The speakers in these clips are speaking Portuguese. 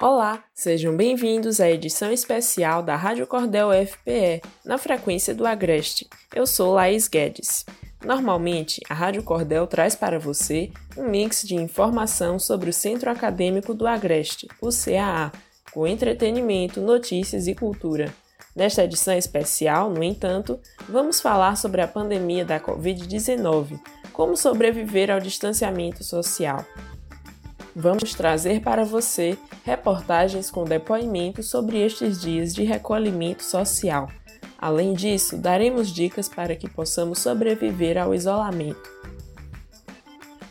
Olá, sejam bem-vindos à edição especial da Rádio Cordel FPE, na frequência do Agreste. Eu sou Laís Guedes. Normalmente, a Rádio Cordel traz para você um mix de informação sobre o Centro Acadêmico do Agreste, o CAA, com entretenimento, notícias e cultura. Nesta edição especial, no entanto, vamos falar sobre a pandemia da Covid-19, como sobreviver ao distanciamento social. Vamos trazer para você reportagens com depoimentos sobre estes dias de recolhimento social. Além disso, daremos dicas para que possamos sobreviver ao isolamento.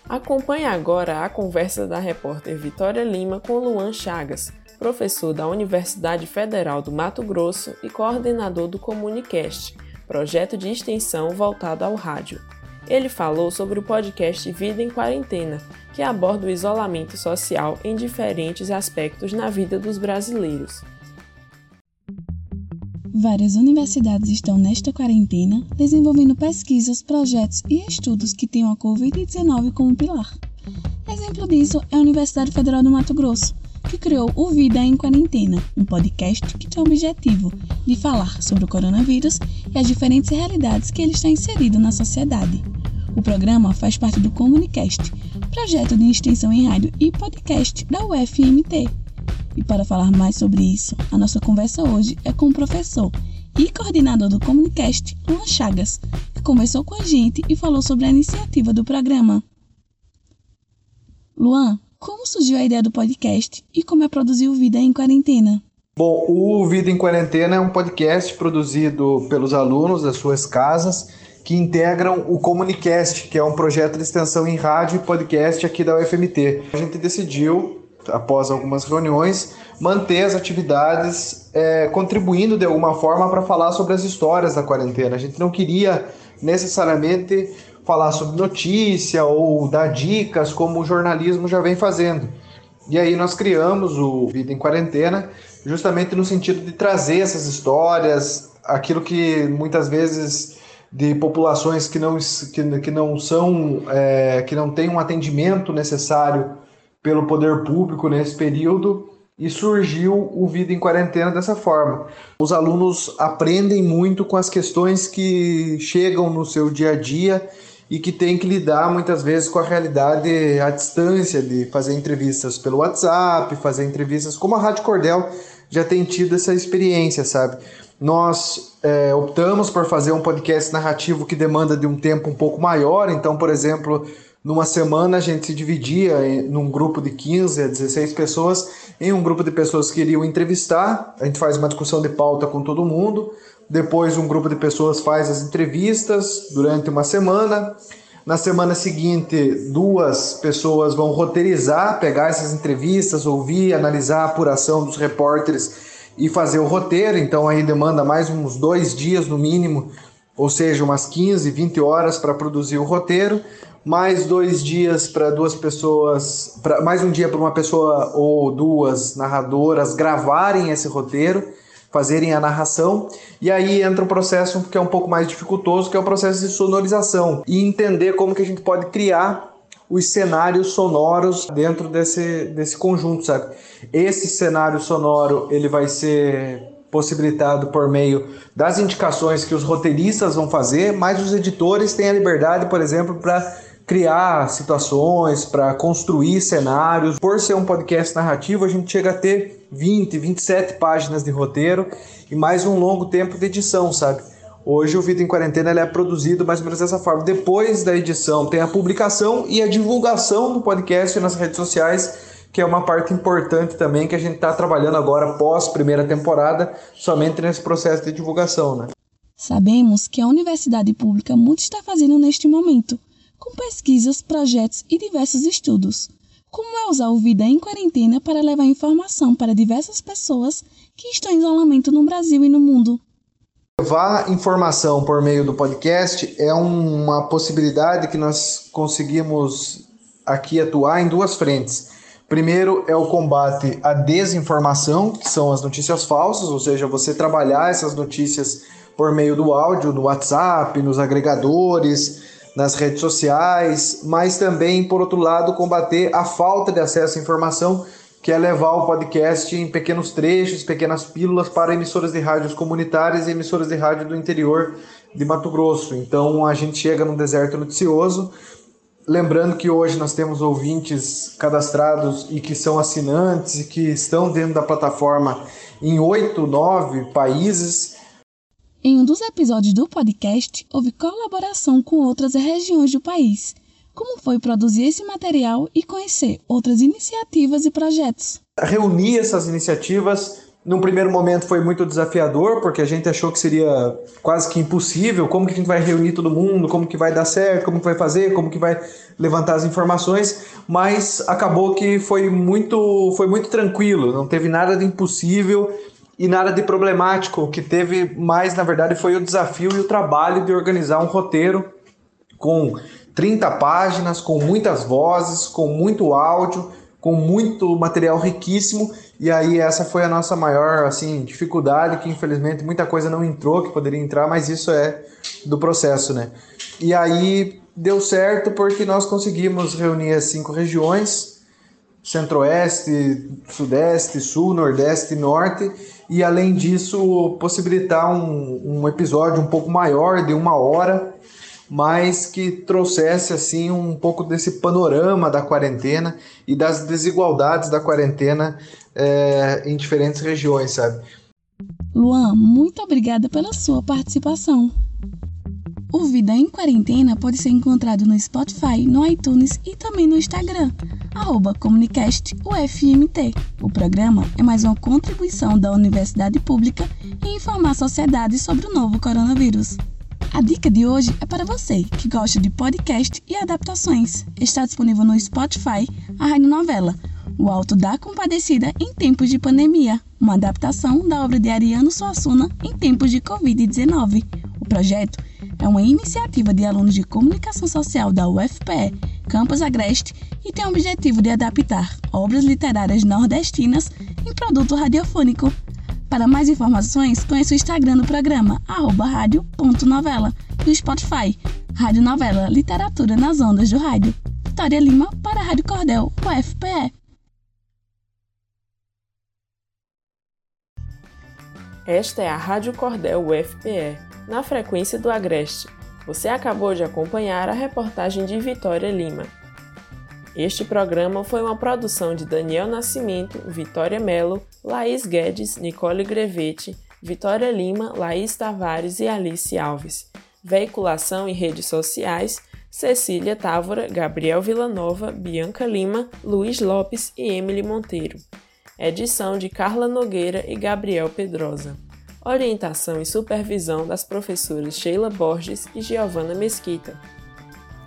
Acompanhe agora a conversa da repórter Vitória Lima com Luan Chagas, professor da Universidade Federal do Mato Grosso e coordenador do Comunicast, projeto de extensão voltado ao rádio. Ele falou sobre o podcast Vida em Quarentena, que aborda o isolamento social em diferentes aspectos na vida dos brasileiros. Várias universidades estão nesta quarentena desenvolvendo pesquisas, projetos e estudos que tenham a Covid-19 como pilar. Exemplo disso é a Universidade Federal do Mato Grosso, que criou o Vida em Quarentena, um podcast que tem o objetivo de falar sobre o coronavírus e as diferentes realidades que ele está inserido na sociedade. O programa faz parte do Comunicast, projeto de extensão em rádio e podcast da UFMT. E para falar mais sobre isso, a nossa conversa hoje é com o professor e coordenador do Comunicast, Luan Chagas, que conversou com a gente e falou sobre a iniciativa do programa. Luan, como surgiu a ideia do podcast e como é produzir o Vida em Quarentena? Bom, o Vida em Quarentena é um podcast produzido pelos alunos das suas casas que integram o Comunicast, que é um projeto de extensão em rádio e podcast aqui da UFMT. A gente decidiu, após algumas reuniões, manter as atividades é, contribuindo de alguma forma para falar sobre as histórias da quarentena. A gente não queria necessariamente falar sobre notícia ou dar dicas como o jornalismo já vem fazendo. E aí nós criamos o Vida em Quarentena justamente no sentido de trazer essas histórias, aquilo que muitas vezes de populações que não, que, que não são é, que não têm um atendimento necessário pelo poder público nesse período e surgiu o Vida em Quarentena dessa forma. Os alunos aprendem muito com as questões que chegam no seu dia a dia e que têm que lidar muitas vezes com a realidade à distância, de fazer entrevistas pelo WhatsApp, fazer entrevistas como a Rádio Cordel já tem tido essa experiência, sabe? Nós é, optamos por fazer um podcast narrativo que demanda de um tempo um pouco maior. Então, por exemplo, numa semana a gente se dividia em, num grupo de 15 a 16 pessoas em um grupo de pessoas que iriam entrevistar. A gente faz uma discussão de pauta com todo mundo. Depois, um grupo de pessoas faz as entrevistas durante uma semana. Na semana seguinte, duas pessoas vão roteirizar, pegar essas entrevistas, ouvir, analisar a apuração dos repórteres e fazer o roteiro, então aí demanda mais uns dois dias no mínimo, ou seja, umas 15, 20 horas para produzir o roteiro, mais dois dias para duas pessoas, pra, mais um dia para uma pessoa ou duas narradoras gravarem esse roteiro, fazerem a narração, e aí entra um processo que é um pouco mais dificultoso, que é o processo de sonorização, e entender como que a gente pode criar os cenários sonoros dentro desse, desse conjunto, sabe? Esse cenário sonoro ele vai ser possibilitado por meio das indicações que os roteiristas vão fazer, mas os editores têm a liberdade, por exemplo, para criar situações, para construir cenários. Por ser um podcast narrativo, a gente chega a ter 20, 27 páginas de roteiro e mais um longo tempo de edição, sabe? Hoje o Vida em Quarentena é produzido mais ou menos dessa forma. Depois da edição tem a publicação e a divulgação do podcast nas redes sociais, que é uma parte importante também que a gente está trabalhando agora pós primeira temporada, somente nesse processo de divulgação, né? Sabemos que a universidade pública muito está fazendo neste momento, com pesquisas, projetos e diversos estudos. Como é usar o Vida em Quarentena para levar informação para diversas pessoas que estão em isolamento no Brasil e no mundo? Levar informação por meio do podcast é uma possibilidade que nós conseguimos aqui atuar em duas frentes. Primeiro é o combate à desinformação, que são as notícias falsas, ou seja, você trabalhar essas notícias por meio do áudio, no WhatsApp, nos agregadores, nas redes sociais, mas também, por outro lado, combater a falta de acesso à informação que é levar o podcast em pequenos trechos, pequenas pílulas para emissoras de rádios comunitárias e emissoras de rádio do interior de Mato Grosso. Então a gente chega no deserto noticioso. Lembrando que hoje nós temos ouvintes cadastrados e que são assinantes e que estão dentro da plataforma em oito, nove países. Em um dos episódios do podcast, houve colaboração com outras regiões do país. Como foi produzir esse material e conhecer outras iniciativas e projetos? Reunir essas iniciativas num primeiro momento foi muito desafiador, porque a gente achou que seria quase que impossível. Como que a gente vai reunir todo mundo? Como que vai dar certo? Como que vai fazer? Como que vai levantar as informações? Mas acabou que foi muito, foi muito tranquilo. Não teve nada de impossível e nada de problemático. O que teve mais, na verdade, foi o desafio e o trabalho de organizar um roteiro com 30 páginas, com muitas vozes, com muito áudio, com muito material riquíssimo e aí essa foi a nossa maior assim dificuldade, que infelizmente muita coisa não entrou que poderia entrar, mas isso é do processo, né? E aí deu certo porque nós conseguimos reunir as cinco regiões: Centro-Oeste, Sudeste, Sul, Nordeste e Norte. E além disso, possibilitar um, um episódio um pouco maior, de uma hora, mas que trouxesse assim um pouco desse panorama da quarentena e das desigualdades da quarentena é, em diferentes regiões, sabe? Luan, muito obrigada pela sua participação. O Vida em Quarentena pode ser encontrado no Spotify, no iTunes e também no Instagram, arroba ComunicastUFMT. O programa é mais uma contribuição da Universidade Pública em informar a sociedade sobre o novo coronavírus. A dica de hoje é para você que gosta de podcast e adaptações. Está disponível no Spotify a rádio novela O Alto da Compadecida em Tempos de Pandemia, uma adaptação da obra de Ariano Suassuna em tempos de Covid-19. O projeto é uma iniciativa de alunos de comunicação social da UFPE, Campus Agreste, e tem o objetivo de adaptar obras literárias nordestinas em produto radiofônico para mais informações, conheça o Instagram do programa, arroba rádio.novela, e o Spotify, Rádio Novela, Literatura nas Ondas do Rádio. Vitória Lima para a Rádio Cordel, UFPE. Esta é a Rádio Cordel UFPE, na frequência do Agreste. Você acabou de acompanhar a reportagem de Vitória Lima. Este programa foi uma produção de Daniel Nascimento, Vitória Melo, Laís Guedes, Nicole Grevete, Vitória Lima, Laís Tavares e Alice Alves. Veiculação em redes sociais: Cecília Távora, Gabriel Villanova, Bianca Lima, Luiz Lopes e Emily Monteiro. Edição de Carla Nogueira e Gabriel Pedrosa. Orientação e supervisão das professoras Sheila Borges e Giovana Mesquita.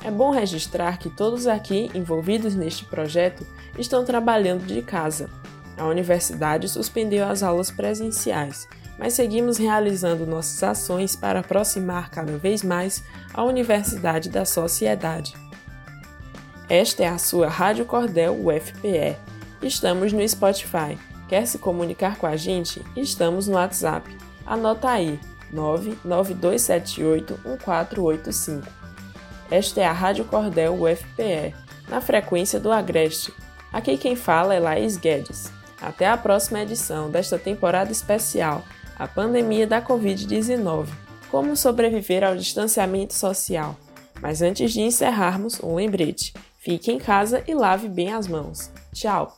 É bom registrar que todos aqui envolvidos neste projeto estão trabalhando de casa. A universidade suspendeu as aulas presenciais, mas seguimos realizando nossas ações para aproximar cada vez mais a universidade da sociedade. Esta é a sua Rádio Cordel UFPE. Estamos no Spotify. Quer se comunicar com a gente? Estamos no WhatsApp. Anota aí: 99278 1485. Esta é a Rádio Cordel UFPE, na frequência do Agreste. Aqui quem fala é Laís Guedes. Até a próxima edição desta temporada especial, a pandemia da Covid-19. Como sobreviver ao distanciamento social. Mas antes de encerrarmos, um lembrete: fique em casa e lave bem as mãos. Tchau!